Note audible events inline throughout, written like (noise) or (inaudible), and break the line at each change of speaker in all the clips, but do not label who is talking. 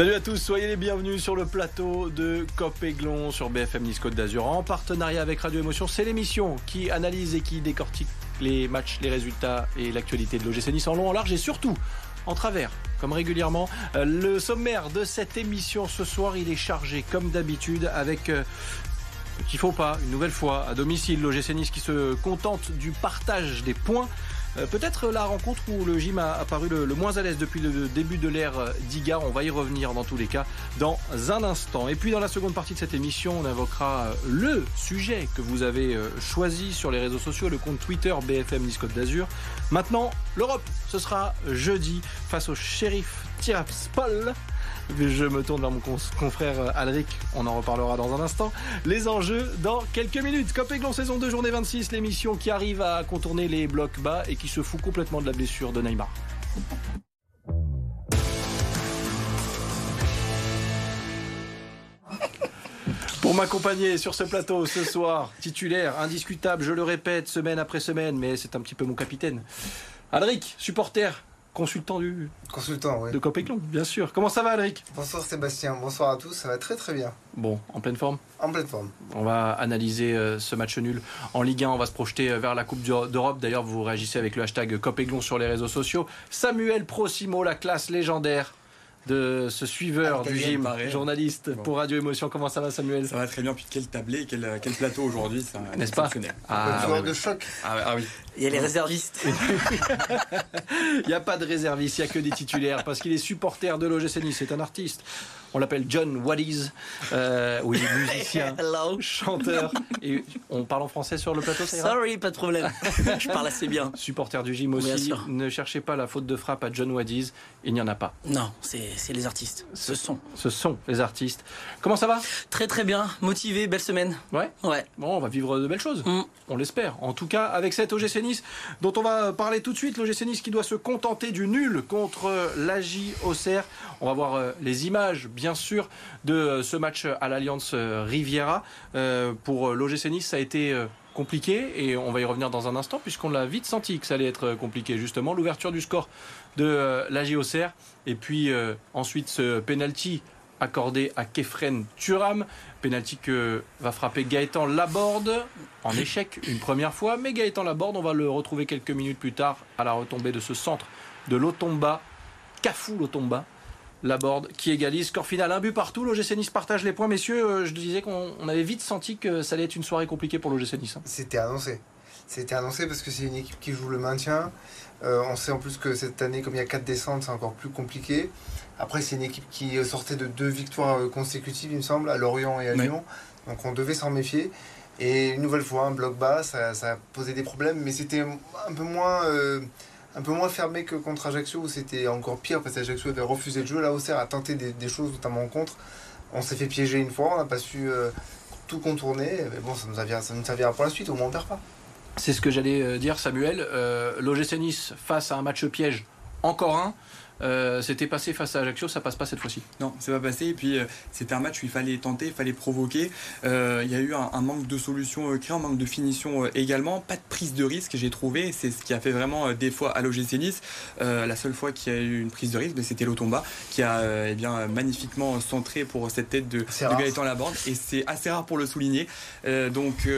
Salut à tous, soyez les bienvenus sur le plateau de Cop Aiglon sur BFM Nice Côte d'Azur en partenariat avec Radio Émotion. C'est l'émission qui analyse et qui décortique les matchs, les résultats et l'actualité de l'OGC Nice en long, en large et surtout en travers, comme régulièrement. Euh, le sommaire de cette émission ce soir, il est chargé comme d'habitude avec euh, qu'il faut pas, une nouvelle fois, à domicile, l'OGC Nice qui se contente du partage des points peut-être la rencontre où le gym a apparu le, moins à l'aise depuis le début de l'ère d'Iga. On va y revenir dans tous les cas dans un instant. Et puis dans la seconde partie de cette émission, on invoquera euh, le sujet que vous avez euh, choisi sur les réseaux sociaux, le compte Twitter BFM Nice d'Azur. Maintenant, l'Europe, ce sera jeudi face au shérif Tiraspol. Je me tourne vers mon confrère euh, Alric, on en reparlera dans un instant. Les enjeux dans quelques minutes. Cop saison 2, journée 26, l'émission qui arrive à contourner les blocs bas et qui se fout complètement de la blessure de Neymar. Pour m'accompagner sur ce plateau ce soir, titulaire, indiscutable, je le répète, semaine après semaine, mais c'est un petit peu mon capitaine. Alric, supporter, consultant du
consultant
de Copéclon, bien sûr. Comment ça va, Alric?
Bonsoir Sébastien, bonsoir à tous, ça va très très bien.
Bon, en pleine forme?
En pleine forme.
On va analyser euh, ce match nul en Ligue 1, on va se projeter euh, vers la Coupe d'Europe. D'ailleurs, vous réagissez avec le hashtag Copéglon sur les réseaux sociaux. Samuel Prosimo, la classe légendaire de ce suiveur du gym, journaliste pour Radio Émotion. Comment ça va Samuel?
Ça va très bien. Puis quel tablé, quel, quel plateau aujourd'hui, (laughs)
n'est-ce pas?
ah, joueur de choc.
Ah, ah, oui. (laughs)
Il y a les réservistes.
il n'y a pas de réservistes, il n'y a que des titulaires parce qu'il est supporter de l'OGC Nice. C'est un artiste. On l'appelle John Waddies. Euh, oui, musicien, (laughs) chanteur. Et on parle en français sur le plateau, ça
Sorry, pas de problème. (laughs) Je parle assez bien.
Supporter du gym aussi. Ne cherchez pas la faute de frappe à John Waddies. Il n'y en a pas.
Non, c'est les artistes. Ce sont.
Ce sont les artistes. Comment ça va?
Très très bien. Motivé, belle semaine.
Ouais
Ouais.
Bon, on va vivre de belles choses. Mm. On l'espère. En tout cas, avec cette OGC Nice, dont on va parler tout de suite. L'OGC Nice qui doit se contenter du nul contre l'AJ Auxerre. On va voir euh, les images, bien sûr, de euh, ce match à l'Alliance euh, Riviera. Pour l'OGC Nice, ça a été compliqué et on va y revenir dans un instant puisqu'on l'a vite senti que ça allait être compliqué justement l'ouverture du score de l'AJ Auxerre et puis ensuite ce penalty accordé à Kefren Turam. Penalty que va frapper Gaëtan Laborde en échec une première fois. Mais Gaëtan Laborde, on va le retrouver quelques minutes plus tard à la retombée de ce centre de l'Otomba. Cafou l'Otomba. Laborde qui égalise. Score final, un but partout. L'OGC Nice partage les points. Messieurs, euh, je disais qu'on avait vite senti que ça allait être une soirée compliquée pour l'OGC Nice. Hein.
C'était annoncé. C'était annoncé parce que c'est une équipe qui joue le maintien. Euh, on sait en plus que cette année, comme il y a 4 descentes, c'est encore plus compliqué. Après, c'est une équipe qui sortait de deux victoires euh, consécutives, il me semble, à Lorient et à Lyon. Donc on devait s'en méfier. Et une nouvelle fois, un bloc bas, ça, a posé des problèmes, mais c'était un peu moins. Euh, un peu moins fermé que contre Ajaccio où c'était encore pire parce qu'Ajaccio avait refusé le jeu. Là, Auxerre a tenté des, choses, notamment en contre. On s'est fait piéger une fois, on n'a pas su euh, tout contourner. Mais bon, ça nous, servira, pour la suite, au moins on perd pas.
C'est ce que j'allais dire, Samuel. Euh, L'OGC Nice face à un match piège, encore un. Euh, c'était passé face à Ajaccio, ça passe pas cette fois-ci.
Non, c'est pas passé. Et puis euh, c'était un match où il fallait tenter, il fallait provoquer. Euh, il y a eu un, manque de solutions créées, un manque de finition également, pas de prise de risque, j'ai trouvé. C'est ce qui a fait vraiment des fois à l'OGC Nice. la seule fois qu'il y a eu une prise de risque, ben, c'était l'Otomba qui a eh bien magnifiquement centré pour cette tête de, de Gaëtan Laborde. Et c'est assez rare pour le souligner. donc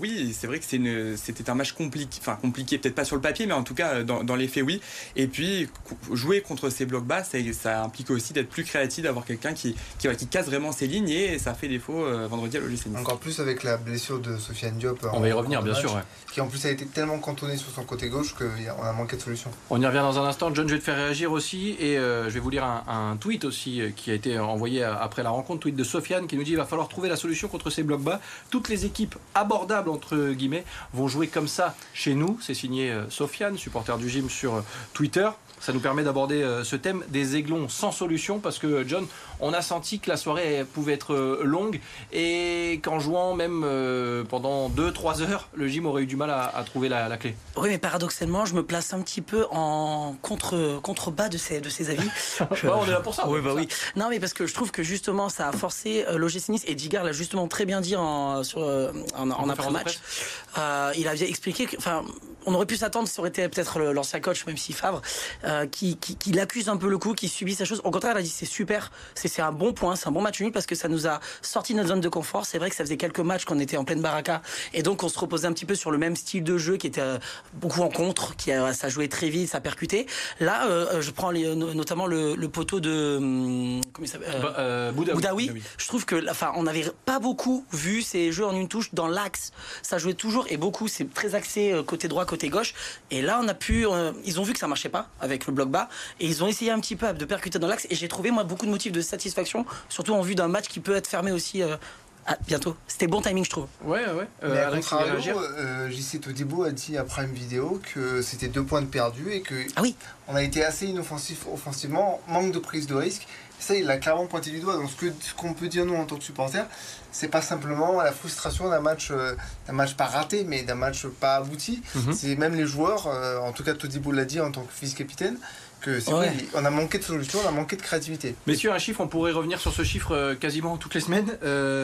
oui, c'est vrai que c'était un match compliqué, enfin compliqué, peut-être pas sur le papier, mais en tout cas dans, dans les faits oui. Et puis jouer contre ces blocs bas, ça, implique aussi d'être plus créatif, d'avoir quelqu'un qui, qui, qui, casse vraiment ses lignes et ça fait défaut euh, vendredi à l'OGC
Encore plus avec la blessure de Sofiane Diop.
On va y revenir, bien sûr.
Qui en plus a été tellement cantonné sur son côté gauche qu'on a manqué de solution.
On y revient dans un instant. John, je vais te faire réagir aussi et euh, je vais vous lire un, tweet aussi euh, qui a été envoyé après la rencontre, tweet de Sofiane qui nous dit il va falloir trouver la solution contre ces blocs bas. Toutes les équipes abordables entre guillemets vont jouer comme ça chez nous. C'est signé Sofiane, supporter du gym sur Twitter. Ça nous permet d'aborder euh, ce thème des aiglons sans solution parce que John, on a senti que la soirée pouvait être euh, longue et qu'en jouant même euh, pendant 2-3 heures, le gym aurait eu du mal à, trouver la, clé.
Oui, mais paradoxalement, je me place un petit peu en contre contrebas de ces de ces avis. (laughs)
on est là pour ça.
Oui, bah oui. Non, mais parce que je trouve que justement, ça a forcé l'OGC Nice et Digar l'a justement très bien dit en, sur, en, après-match. il avait expliqué que, enfin, on aurait pu s'attendre, ça aurait été peut-être l'ancien coach, même si Favre, euh, qui, qui, qui l'accuse un peu le coup, qui subit sa chose. Au contraire, elle a dit c'est super, c'est un bon point, c'est un bon match nul parce que ça nous a sorti de notre zone de confort. C'est vrai que ça faisait quelques matchs qu'on était en pleine baraka et donc on se reposait un petit peu sur le même style de jeu qui était euh, beaucoup en contre, qui a, ça jouait très vite, ça percutait. Là, euh, je prends les, notamment le, le, poteau de hum, comment il s'appelle
euh, Boudaoui.
Boudaoui. Je trouve que, enfin, on n'avait pas beaucoup vu ces jeux en une touche dans l'axe. Ça jouait toujours et beaucoup. C'est très axé côté droit, côté gauche. Et là, on a pu, ils ont vu que ça marchait pas avec le bloc bas et ils ont essayé un petit peu de percuter dans l'axe. Et j'ai trouvé moi beaucoup de motifs de satisfaction, surtout en vue d'un match qui peut être fermé aussi ah, bientôt. C'était bon timing, je trouve.
Ouais, ouais.
Euh, Mais à contrario, euh, JC Todibo a dit après une vidéo que c'était deux points de perdu et que
ah oui.
on a été assez inoffensif offensivement, manque de prise de risque. Ça, il a clairement pointé du doigt. Donc, ce qu'on peut dire, nous, en tant que supporters, c'est pas simplement la frustration d'un match, euh, d'un match pas raté, mais d'un match pas abouti. Mhm. C'est même les joueurs, euh, en tout cas, Todibo l'a dit en tant que vice-capitaine, que on a manqué de solutions, on a manqué de créativité.
Messieurs, un chiffre, on pourrait revenir sur ce chiffre euh, quasiment toutes les semaines.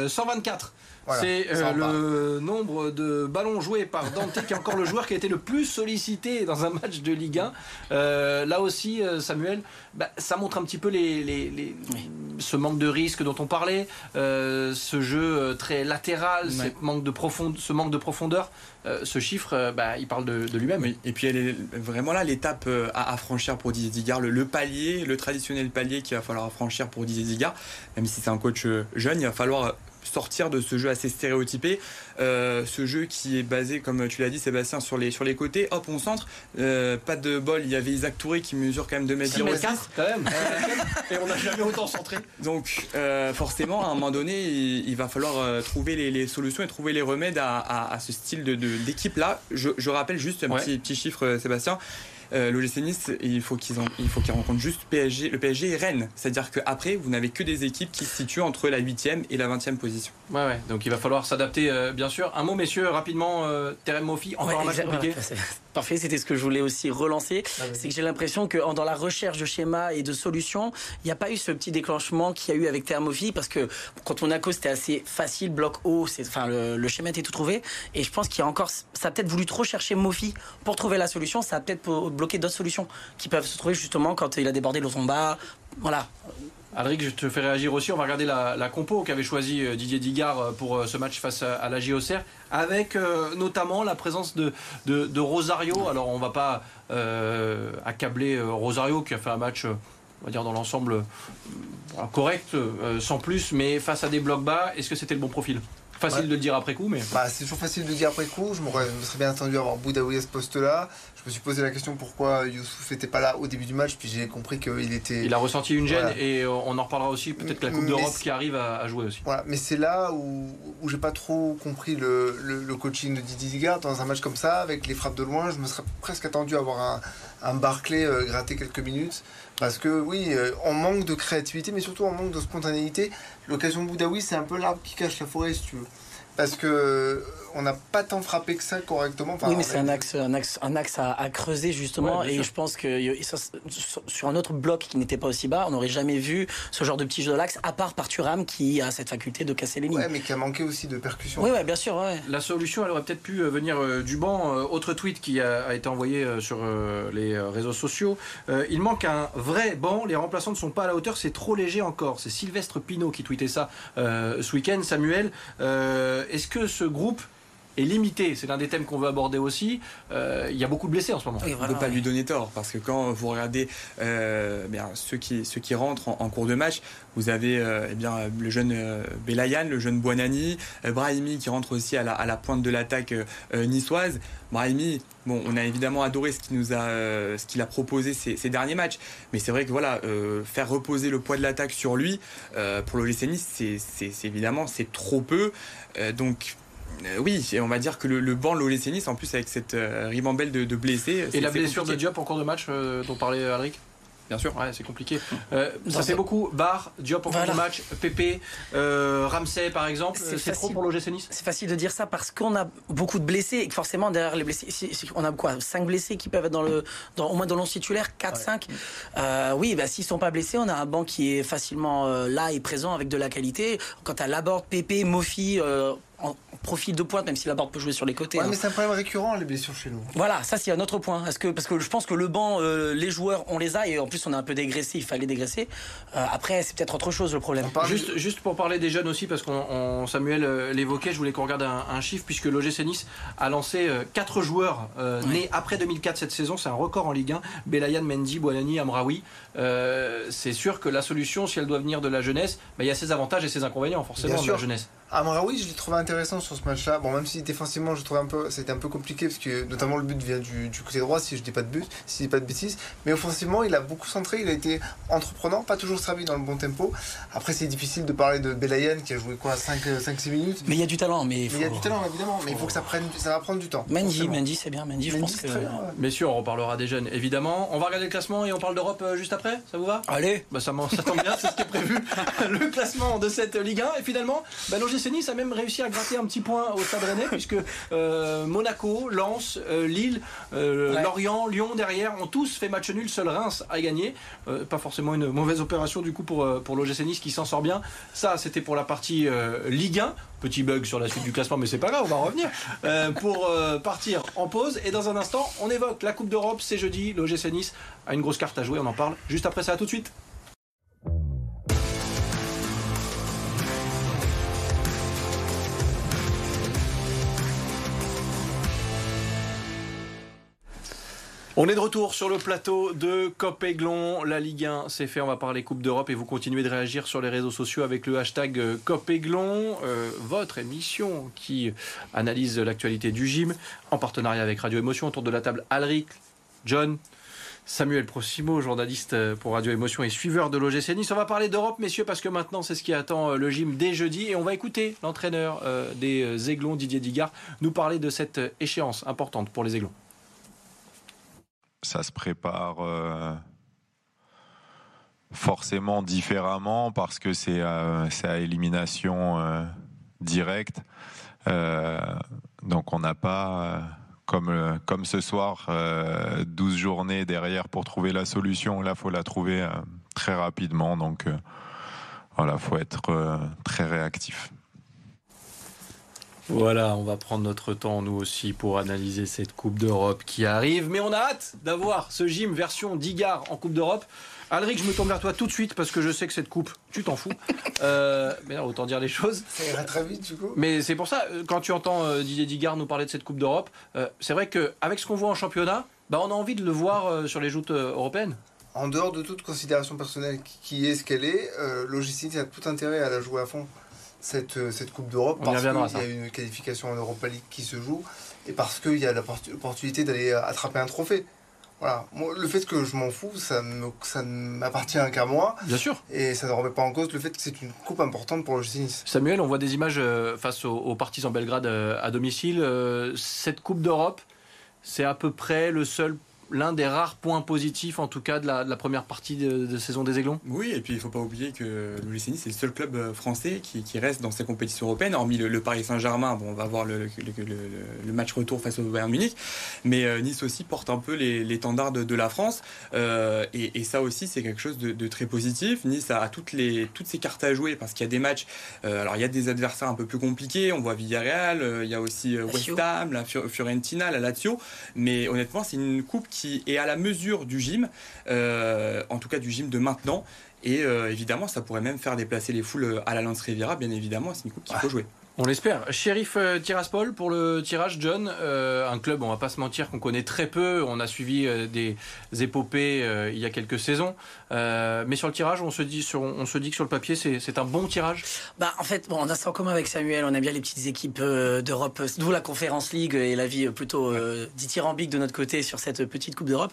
124. Euh, c'est euh, le nombre de ballons joués par Dante, qui (laughs) est encore le joueur qui a été le plus sollicité dans un match de Ligue 1. là aussi, Samuel, bah, ça montre un petit peu les, ce manque de risque dont on parlait, ce jeu très latéral, ce, manque de ce manque de profondeur. ce chiffre, bah, il parle de, lui-même.
Et puis elle est vraiment là l'étape à, franchir pour Didier Digard, le, palier, le traditionnel palier qu'il va falloir franchir pour Didier Digard. Même si c'est un coach jeune, il va falloir sortir de ce jeu assez stéréotypé. Euh, ce jeu qui est basé, comme tu l'as dit, Sébastien, sur les, sur les côtés. Hop, on centre. Euh, pas de bol, il y avait Isaac Touré qui mesure quand même 2 mètres
4 quand même. Et on n'a jamais autant centré.
Donc, euh, forcément, à un moment donné, il, va falloir trouver les, solutions et trouver les remèdes à, ce style d'équipe de, là. Je, je, rappelle juste un petit, petit chiffre, Sébastien euh, l'OGC Nice, il faut qu'ils il faut qu'ils rencontrent juste PSG, le PSG et Rennes. C'est-à-dire qu'après, vous n'avez que des équipes qui se situent entre la 8e et la 20e position.
Ouais, ouais. Donc il va falloir s'adapter, euh, bien sûr. Un mot, messieurs, rapidement. Euh, Terem Mofi, encore un match compliqué. (laughs)
Parfait, c'était ce que je voulais aussi relancer. Ah, c'est que j'ai l'impression que dans la recherche de schémas et de solutions, il n'y a pas eu ce petit déclenchement qu'il y a eu avec Thermophi parce que quand on a cause c'était assez facile, bloc haut, enfin le, schéma était tout trouvé. Et je pense qu'il y a encore, ça a peut-être voulu trop chercher Mofi pour trouver la solution. Ça a peut-être bloqué d'autres solutions qui peuvent se trouver justement quand il a débordé bas. Voilà.
Alric, je te fais réagir aussi. On va regarder la, compo qu'avait choisi euh, Didier Digard euh, pour euh, ce match face à, la JOCR, avec notamment la présence de, de, Rosario. Alors, on va pas accabler Rosario qui a fait un match, on va dire dans l'ensemble correct, sans plus, mais face à des blocs bas, est-ce que c'était le bon profil? Facile de le dire après coup, mais.
Bah, c'est toujours facile de le dire après coup. Je me serais bien attendu à avoir Boudaoui à ce poste-là. Je me suis posé la question pourquoi Youssouf n'était pas là au début du match, puis j'ai compris qu'il était.
Il a ressenti une gêne et euh, on en reparlera aussi. Peut-être que la Coupe d'Europe qui arrive à, jouer aussi.
Voilà, mais c'est là où, où j'ai pas trop compris le, le, coaching de Didier Digard dans un match comme ça, avec les frappes de loin. Je me serais presque attendu à avoir un, un Barclay euh, gratter quelques minutes. Parce que oui, euh, on manque de créativité, mais surtout on manque de spontanéité. L'occasion Boudaoui, c'est un peu l'arbre qui cache la forêt, si tu veux. Parce que on n'a pas tant frappé que ça correctement.
oui, mais c'est un axe, un axe, un axe à, creuser justement. et je pense que sur un autre bloc qui n'était pas aussi bas, on n'aurait jamais vu ce genre de petit jeu de l'axe, à part par Thuram qui a cette faculté de casser les lignes.
Ouais, mais qui a manqué aussi de percussion.
Oui, ouais, bien sûr. Ouais.
La solution, elle aurait peut-être pu euh, venir euh, du banc. Euh, autre tweet qui a, été envoyé sur les réseaux sociaux. il manque un vrai banc. Les remplaçants ne sont pas à la hauteur. C'est trop léger encore. C'est Sylvestre Pinault qui tweetait ça ce week-end. Samuel, est-ce que ce groupe est limité. C'est l'un des thèmes qu'on veut aborder aussi. Euh, il y a beaucoup de blessés en ce moment.
on ne peut pas lui donner tort parce que quand vous regardez euh, bien, ceux, qui, ceux qui rentrent en, cours de match, vous avez euh, eh bien, le jeune Belayan, le jeune Buonani, Brahimi qui rentre aussi à la, à la pointe de l'attaque niçoise. Brahimi, bon, on a évidemment adoré ce qu'il nous a, ce qu'il a proposé ces, ces, derniers matchs, mais c'est vrai que voilà, faire reposer le poids de l'attaque sur lui pour le Nice, c'est évidemment c'est trop peu. donc euh, oui, et on va dire que le, banc l'OGC Nice, en plus avec cette euh, ribambelle de, blessés.
Et la blessure de Diop en cours de match euh, dont parlait Alric? Bien sûr, ouais, c'est compliqué. ça fait beaucoup. Bar, Diop en cours de match, Pépé, Ramsey par exemple. C'est trop pour l'OGC Nice
C'est facile de dire ça parce qu'on a beaucoup de blessés et que forcément derrière les blessés, on a quoi 5 blessés qui peuvent être dans le, dans, au moins dans l'once titulaire, 4, 5. oui, bah, s'ils sont pas blessés, on a un banc qui est facilement là et présent avec de la qualité. Quant à Laborde, Pépé, Mofi, profil de pointe, même si la barre peut jouer sur les côtés.
Ouais,
hein.
mais c'est un problème récurrent, les blessures chez nous.
Voilà, ça c'est un autre point. Est-ce que parce que je pense que le banc, euh, les joueurs, on les a et en plus on a un peu dégraissé. Il fallait dégraisser. Euh, après, c'est peut-être autre chose le problème.
Juste, juste pour parler des jeunes aussi, parce qu'on on- Samuel euh, l'évoquait, je voulais qu'on regarde un, un chiffre, puisque l'OGC Nice a lancé 4 joueurs euh,
Oui.
nés après 2004 cette saison, c'est un record en Ligue 1. Belayan, Mendy, Boanani, Amraoui. Euh, c'est sûr que la solution, si elle doit venir de la jeunesse, bah, il y a ses avantages et ses inconvénients, forcément,
Bien
de
sûr.
la jeunesse.
Amraoui, je l'ai trouvé intéressant sur ce match-là. Bon, même si défensivement, je trouvais un peu, c'était un peu compliqué parce que notamment le but vient du, du côté droit, si je dis pas de but, si je dis pas de bêtises. Mais offensivement, il a beaucoup centré, il a été entreprenant, pas toujours servi dans le bon tempo. Après, c'est difficile de parler de Belayan qui a joué quoi, 5-6 minutes.
Mais il y a du talent, mais,
il y a
faut-
du talent évidemment, mais il faut que ça prenne, ça va prendre du temps.
Mendy. Mendy, c'est bien. Mendy, je
Mendy,
pense
c'est
que.
très bien, ouais.
Messieurs, on reparlera des jeunes, évidemment. On va regarder le classement et on parle d'Europe euh, juste après, ça vous va?
Allez.
Bah ça, m'en- ça tombe bien, c'est ce qui est prévu. (laughs) Le classement de cette Ligue 1. Et finalement, bah, l'OGC Nice a même réussi à gratter un petit point au Stade Rennais, puisque euh, Monaco, Lens, euh, Lille, euh,
Ouais.
Lorient, Lyon derrière ont tous fait match nul. Seul Reims a gagné. Pas forcément une mauvaise opération du coup pour, pour l'OGC Nice qui s'en sort bien. Ça, c'était pour la partie Ligue 1. Petit bug sur la suite du classement, mais c'est pas grave, on va revenir. Pour partir en pause. Et dans un instant, on évoque la Coupe d'Europe. C'est jeudi. L'OGC Nice a une grosse carte à jouer. On en parle juste après ça. À tout de suite. On est de retour sur le plateau de Copéglon. La Ligue 1, c'est fait. On va parler Coupe d'Europe et vous continuez de réagir sur les réseaux sociaux avec le hashtag euh, Copéglon. Euh, votre émission qui analyse l'actualité du gym en partenariat avec Radio Émotion. Autour de la table, Alric, John, Samuel Prosimo, journaliste euh, pour Radio Émotion et suiveur de l'OGC Nice. On va parler d'Europe, messieurs, parce que maintenant, c'est ce qui attend euh, le gym dès jeudi. Et on va écouter l'entraîneur des Aiglons, Didier Digard, nous parler de cette échéance importante pour les Aiglons.
Ça se prépare euh, forcément différemment parce que c'est euh, à élimination euh, directe. Donc on n'a pas, comme, comme ce soir, euh, 12 journées derrière pour trouver la solution. Là, faut la trouver très rapidement. Donc voilà, il faut être très réactif.
Voilà, on va prendre notre temps nous aussi pour analyser cette Coupe d'Europe qui arrive. Mais on a hâte d'avoir ce gym version Digard en Coupe d'Europe. Alric, je me tourne vers toi tout de suite parce que je sais que cette coupe, tu t'en fous. (laughs) Euh, mais non, autant dire les choses.
Ça ira très vite du coup.
Mais c'est pour ça, euh, quand tu entends euh, Didier Digard nous parler de cette Coupe d'Europe, euh, c'est vrai qu'avec ce qu'on voit en championnat, bah, on a envie de le voir sur les joutes européennes.
En dehors de toute considération personnelle qui- est ce qu'elle est, euh, l'OGC a tout intérêt à la jouer à fond cette, euh, cette Coupe d'Europe parce qu'il y a une qualification en Europa League qui se joue et parce qu'il y a l'oppor- l'opportunité d'aller euh, attraper un trophée. Voilà. Moi, le fait que je m'en fous, ça, me, ça ne m'appartient qu'à moi
Bien sûr.
et ça ne remet pas en cause le fait que c'est une coupe importante pour l'OGC Nice.
Samuel, on voit des images euh, face aux, aux partisans Belgrade à domicile. Cette Coupe d'Europe, c'est à peu près le seul, l'un des rares points positifs, en tout cas, de la, de la première partie de, de saison des Aiglons.
Oui, et puis il ne faut pas oublier que l'OGC Nice c'est le seul club euh, français qui, qui reste dans ces compétitions européennes, hormis le, le Paris Saint-Germain. Bon, on va voir le, le- le- le- le match retour face au Bayern Munich, mais euh, Nice aussi porte un peu les- l'étendard de, de la France, Euh, et, et ça aussi c'est quelque chose de, de très positif. Nice a toutes, les, toutes ses cartes à jouer parce qu'il y a des matchs. euh, alors il y a des adversaires un peu plus compliqués. On voit Villarreal, euh, il y a aussi West. Ham, la Fior- Fiorentina, la Lazio, mais honnêtement c'est une coupe qui est à la mesure du gym euh, en tout cas du gym de maintenant. Et euh, évidemment, ça pourrait même faire déplacer les foules à la Lance Riviera, bien évidemment, c'est une coupe qu'il faut jouer.
On l'espère. Shérif euh, Tiraspol pour le tirage, John. Euh, un club, on va pas se mentir, qu'on connaît très peu. On a suivi euh, des épopées il y a quelques saisons. Mais sur le tirage, on se dit, sur, on que sur le papier, c'est un bon tirage.
Bah, en fait, bon, on a ça en commun avec Samuel. On aime bien les petites équipes d'Europe, d'où la Conférence League et la vie euh, plutôt dithyrambique de notre côté sur cette petite Coupe d'Europe.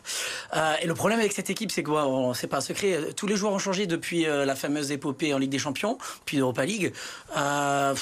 Et le problème avec cette équipe, c'est que bon, c'est pas un secret. Tous les joueurs ont changé depuis la fameuse épopée en Ligue des Champions, puis l'Europa League.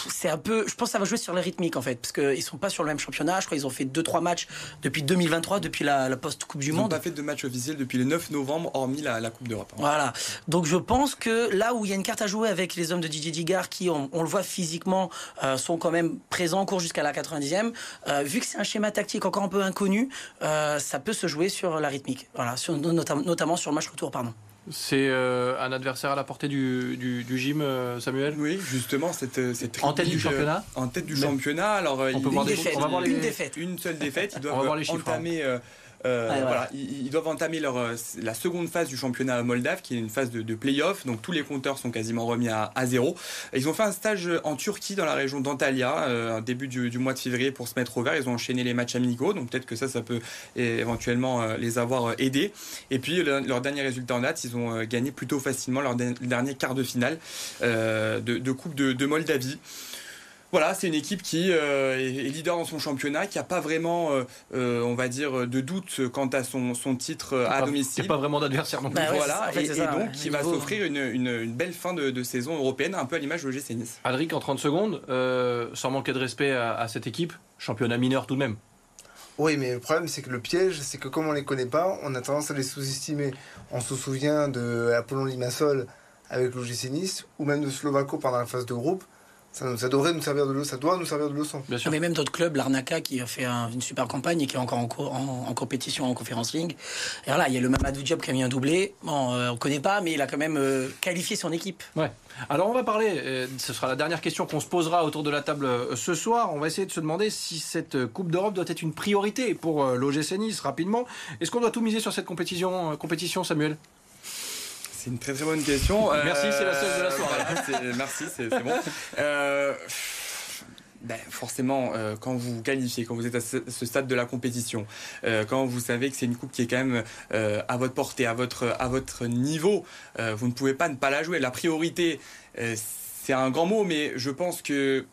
C'est un peu, je pense, que ça va jouer sur les rythmiques en fait, parce qu'ils sont pas sur le même championnat. Je crois qu'ils ont fait deux trois matchs depuis 2023, depuis la, la post Coupe du
Ils n'ont
Monde.
pas fait de match officiel depuis le 9 novembre, hormis la, la Coupe d'Europe. hein.
Voilà. Donc je pense que là où il y a une carte à jouer avec les hommes de Didier Digard qui, on, on le voit physiquement, euh, sont quand même présents, courent jusqu'à la 90e, euh, vu que c'est un schéma tactique encore un peu inconnu, euh, ça peut se jouer sur la rythmique. Voilà, sur, notam- notamment sur le match retour, pardon.
C'est un adversaire à la portée du, du, gym, Samuel
Oui, justement, cette,
cette En tête du championnat
En tête du championnat. Alors,
on peut voir des, on va voir les...
une défaite. Une seule défaite. Ils doivent entamer euh, voilà. Ils, doivent entamer leur, euh, la seconde phase du championnat moldave, qui est une phase de, de play-off. Donc tous les compteurs sont quasiment remis à, zéro. ils ont fait un stage en Turquie, dans la région d'Antalya, euh, début du, mois de février, pour se mettre au vert. Ils ont enchaîné les matchs amicaux. Donc peut-être que ça, ça peut éventuellement les avoir aidés. Et puis leur dernier résultat en date, ils ont gagné plutôt facilement leur dernier quart de finale de, Coupe de Moldavie. Voilà, c'est une équipe qui euh, est leader dans son championnat, qui n'a pas vraiment, euh, euh, on va dire, de doute quant à son, titre à domicile.
Il n'y a pas vraiment d'adversaire non plus.
Bah voilà, et, donc qui va s'offrir une, belle fin de, saison européenne, un peu à l'image de l'OGC Nice.
Adric, en 30 secondes, sans manquer de respect à, cette équipe, championnat mineur tout de même.
Oui, mais le problème, c'est que le piège, c'est que comme on ne les connaît pas, on a tendance à les sous-estimer. On se souvient de Apollon Limassol avec l'OGC Nice, ou même de Slovako pendant la phase de groupe ça, devrait nous servir de leçon, ça doit nous servir de leçon.
Bien sûr. Mais même d'autres clubs, l'Arnaca qui a fait une super campagne et qui est encore en, compétition en Conference League. Et voilà, il y a le Mamadou Diop qui a mis un doublé. Bon, euh, on ne connaît pas, mais il a quand même euh, qualifié son équipe.
Ouais. Alors on va parler, euh, ce sera la dernière question qu'on se posera autour de la table ce soir. On va essayer de se demander si cette Coupe d'Europe doit être une priorité pour l'OGC Nice rapidement. Est-ce qu'on doit tout miser sur cette compétition, compétition Samuel?
C'est une très très bonne question.
Merci, c'est la seule de la soirée. (laughs)
merci, c'est bon. Euh, ben, forcément, euh, quand vous qualifiez, quand vous êtes à ce, stade de la compétition, euh, quand vous savez que c'est une coupe qui est quand même à votre portée, à votre, à votre niveau, vous ne pouvez pas ne pas la jouer. La priorité, c'est un grand mot, mais je pense que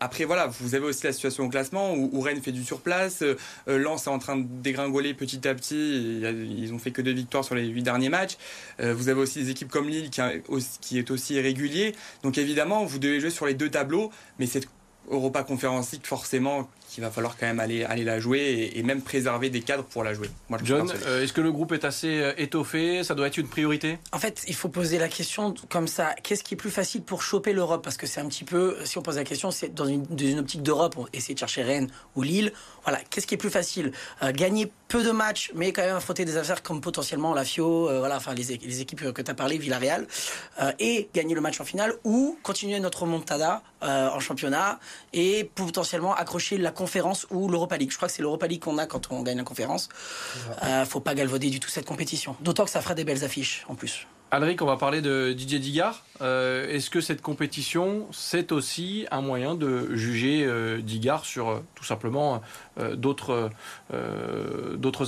après, voilà, vous avez aussi la situation au classement où, Rennes fait du surplace. Euh, Lens est en train de dégringoler petit à petit. Ils ont fait que deux victoires sur les huit derniers matchs. Euh, vous avez aussi des équipes comme Lille qui, qui, est aussi irrégulier. Donc évidemment, vous devez jouer sur les deux tableaux. Mais cette Europa Conference League, forcément, qu'il va falloir quand même aller, aller la jouer et, même préserver des cadres pour la jouer.
John, euh, est-ce que le groupe est assez euh, étoffé? Ça doit être une priorité?
En fait, il faut poser la question comme ça. Qu'est-ce qui est plus facile pour choper l'Europe? Parce que c'est un petit peu, si on pose la question, c'est dans une, optique d'Europe, on essaie de chercher Rennes ou Lille. Voilà, qu'est-ce qui est plus facile? Euh, Gagner peu de matchs, mais quand même affronter des affaires comme potentiellement la FIO, voilà, enfin les, les, équipes que tu as parlé, Villarreal, et gagner le match en finale, ou continuer notre montada en championnat et potentiellement accrocher la conférence ou l'Europa League. Je crois que c'est l'Europa League qu'on a quand on gagne la conférence. Euh, faut pas galvauder du tout cette compétition. D'autant que ça fera des belles affiches en plus.
Alric, on va parler de Didier Digard. Euh, est-ce que cette compétition, c'est aussi un moyen de juger euh, Digard sur euh, tout simplement d'autres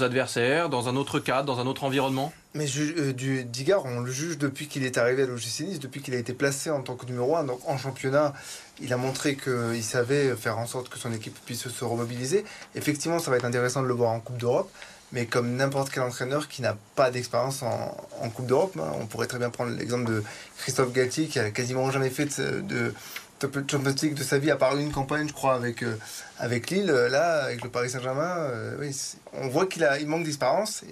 adversaires, dans un autre cadre, dans un autre environnement?
Mais du Digard, on le juge depuis qu'il est arrivé à l'OGC Nice, depuis qu'il a été placé en tant que numéro 1. Donc en championnat, il a montré qu'il savait faire en sorte que son équipe puisse se remobiliser. Effectivement, ça va être intéressant de le voir en Coupe d'Europe mais comme n'importe quel entraîneur qui n'a pas d'expérience en, Coupe d'Europe. Hein, on pourrait très bien prendre l'exemple de Christophe Galtier qui a quasiment jamais fait de, de, Champions League de sa vie, à part une campagne, je crois, avec, euh, avec Lille. Là, avec le Paris Saint-Germain, euh, on voit qu'il il manque d'expérience.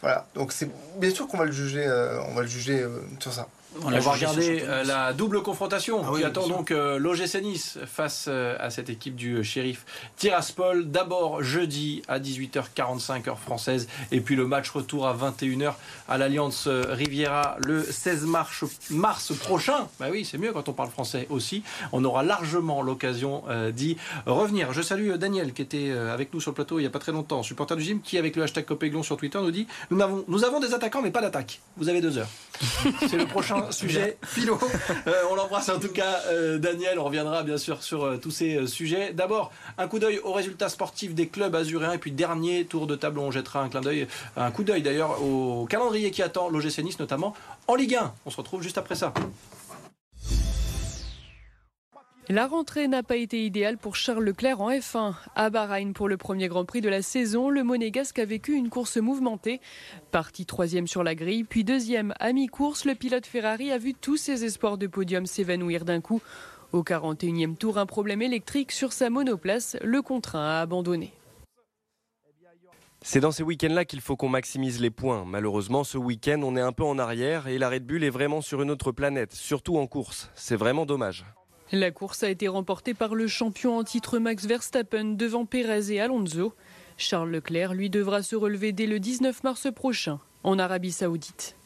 Voilà, donc c'est bien sûr qu'on va le juger, euh, on va le juger sur ça.
On, va regarder euh, la double confrontation ah qui attend donc euh, l'OGC Nice face euh, à cette équipe du shérif Tiraspol. D'abord jeudi à 18h45 heure française et puis le match retour à 21h à l'Alliance Riviera le 16 mars, mars prochain. Bah oui, c'est mieux quand on parle français aussi. On aura largement l'occasion d'y revenir. Je salue Daniel qui était avec nous sur le plateau il n'y a pas très longtemps, supporter du gym, qui avec le hashtag Copéglon sur Twitter nous dit nous avons, nous avons des attaquants mais pas d'attaque. Vous avez deux heures. (laughs) C'est le prochain sujet philo. (laughs) Euh, on l'embrasse en tout cas, euh, Daniel. On reviendra bien sûr sur euh, tous ces sujets. D'abord, un coup d'œil aux résultats sportifs des clubs azuréens. Et puis, dernier tour de table, on jettera un clin d'œil, un coup d'œil d'ailleurs au calendrier qui attend l'OGC Nice, notamment en Ligue 1. On se retrouve juste après ça.
La rentrée n'a pas été idéale pour Charles Leclerc en F1. À Bahreïn pour le premier Grand Prix de la saison, le Monégasque a vécu une course mouvementée. Parti troisième sur la grille, puis deuxième à mi-course, le pilote Ferrari a vu tous ses espoirs de podium s'évanouir d'un coup. Au 41e tour, un problème électrique sur sa monoplace le contraint à abandonner.
C'est dans ces week-ends-là qu'il faut qu'on maximise les points. Malheureusement, ce week-end, on est un peu en arrière et la Red Bull est vraiment sur une autre planète, surtout en course. C'est vraiment dommage.
La course a été remportée par le champion en titre Max Verstappen devant Pérez et Alonso. Charles Leclerc, lui, devra se relever dès le 19 mars prochain en Arabie saoudite.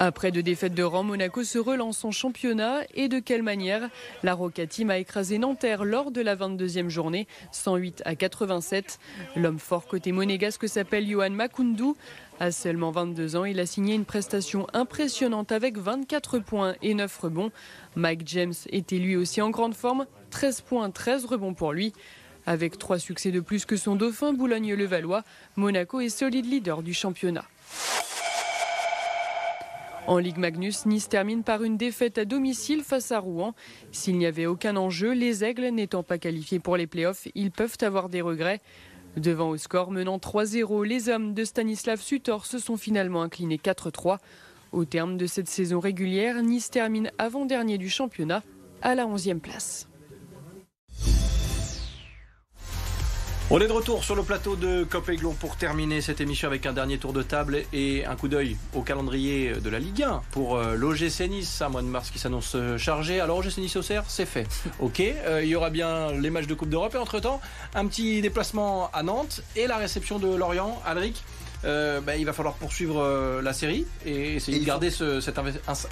Après deux défaites de rang, Monaco se relance en championnat et de quelle manière? La Roca a écrasé Nanterre lors de la 22e journée, 108 à 87. L'homme fort côté monégasque s'appelle Johan Makundu. À seulement 22 ans, il a signé une prestation impressionnante avec 24 points et 9 rebonds. Mike James était lui aussi en grande forme, 13 points, 13 rebonds pour lui. Avec trois succès de plus que son dauphin Boulogne-le-Valois, Monaco est solide leader du championnat. En Ligue Magnus, Nice termine par une défaite à domicile face à Rouen. S'il n'y avait aucun enjeu, les Aigles n'étant pas qualifiés pour les playoffs, ils peuvent avoir des regrets. Devant au score menant 3-0, les hommes de Stanislav Sutor se sont finalement inclinés 4-3. Au terme de cette saison régulière, Nice termine avant-dernier du championnat à la 11e place.
On est de retour sur le plateau de Cop Aiglon pour terminer cette émission avec un dernier tour de table et un coup d'œil au calendrier de la Ligue 1 pour euh, l'OGC Nice, un mois de mars qui s'annonce euh, chargé. Alors OGC Nice Auxerre, c'est fait. (laughs) Ok, euh, il y aura bien les matchs de Coupe d'Europe et entre-temps, un petit déplacement à Nantes et la réception de Lorient. Alric, euh, bah, il va falloir poursuivre euh, la série et essayer
Et
de garder ce- cette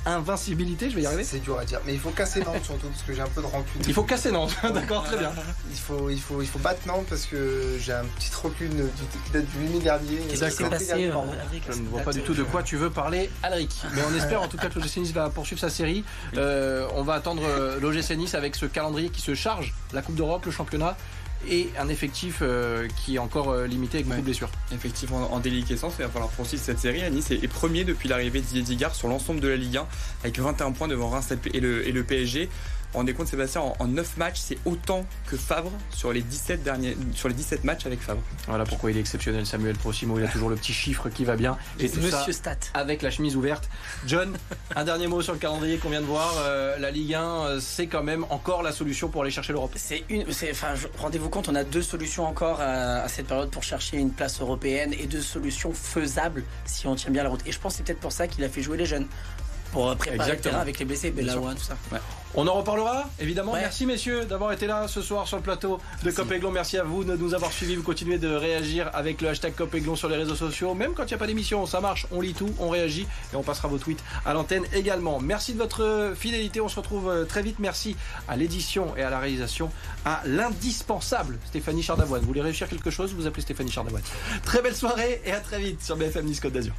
invincibilité. Je vais y arriver.
C'est dur à dire. Mais il faut casser Nantes surtout, parce que j'ai un peu de rancune.
Il faut casser Nantes, (laughs) d'accord, très bien.
Il faut, il faut, il faut battre Nantes parce que j'ai un petit rancune du- qui date du 8 mai dernier.
Qu'est-ce qui s'est
L'été
passé
dernier,
euh. Alric,
Je ne vois pas du tout de quoi tu veux parler, Alric. Mais on espère en tout cas que l'OGC Nice va poursuivre sa série. Euh, on va attendre l'OGC Nice avec ce calendrier qui se charge, la Coupe d'Europe, le championnat et un effectif euh, qui est encore euh, limité avec beaucoup
Ouais.
de blessures.
Effectivement, en déliquescence, il va falloir poursuivre cette série. À Nice est premier depuis l'arrivée de Didier Digard sur l'ensemble de la Ligue 1, avec 21 points devant Reims et le, et le PSG. Rendez compte, Sébastien, en, en 9 matchs, c'est autant que Favre sur les 17, derniers, sur les 17 matchs avec Favre.
Voilà pourquoi il est exceptionnel, Samuel Prosimo. Il a toujours le petit chiffre qui va bien. Et tout ça
Monsieur Stat.
avec la chemise ouverte. John, un dernier mot sur le calendrier qu'on vient de voir. Euh, la Ligue 1, euh, c'est quand même encore la solution pour aller chercher l'Europe.
C'est une, enfin, rendez-vous compte, on a deux solutions encore à, à cette période pour chercher une place européenne et deux solutions faisables si on tient bien la route. Et je pense que c'est peut-être pour ça qu'il a fait jouer les jeunes. Pour le
Exactement.
terrain avec les blessés. Belaouin, tout ça.
On en reparlera, évidemment.
Ouais.
Merci, messieurs, d'avoir été là ce soir sur le plateau de Cop Aiglon. Merci à vous de nous avoir suivis. Vous continuez de réagir avec le hashtag Cop Aiglon sur les réseaux sociaux. Même quand il n'y a pas d'émission, ça marche. On lit tout, on réagit et on passera vos tweets à l'antenne également. Merci de votre fidélité. On se retrouve euh, très vite. Merci à l'édition et à la réalisation, à l'indispensable Stéphanie Chardavoine. Vous voulez réussir quelque chose? Vous appelez Stéphanie Chardavoine. Très belle soirée et à très vite sur BFM Nice Côte d'Azur.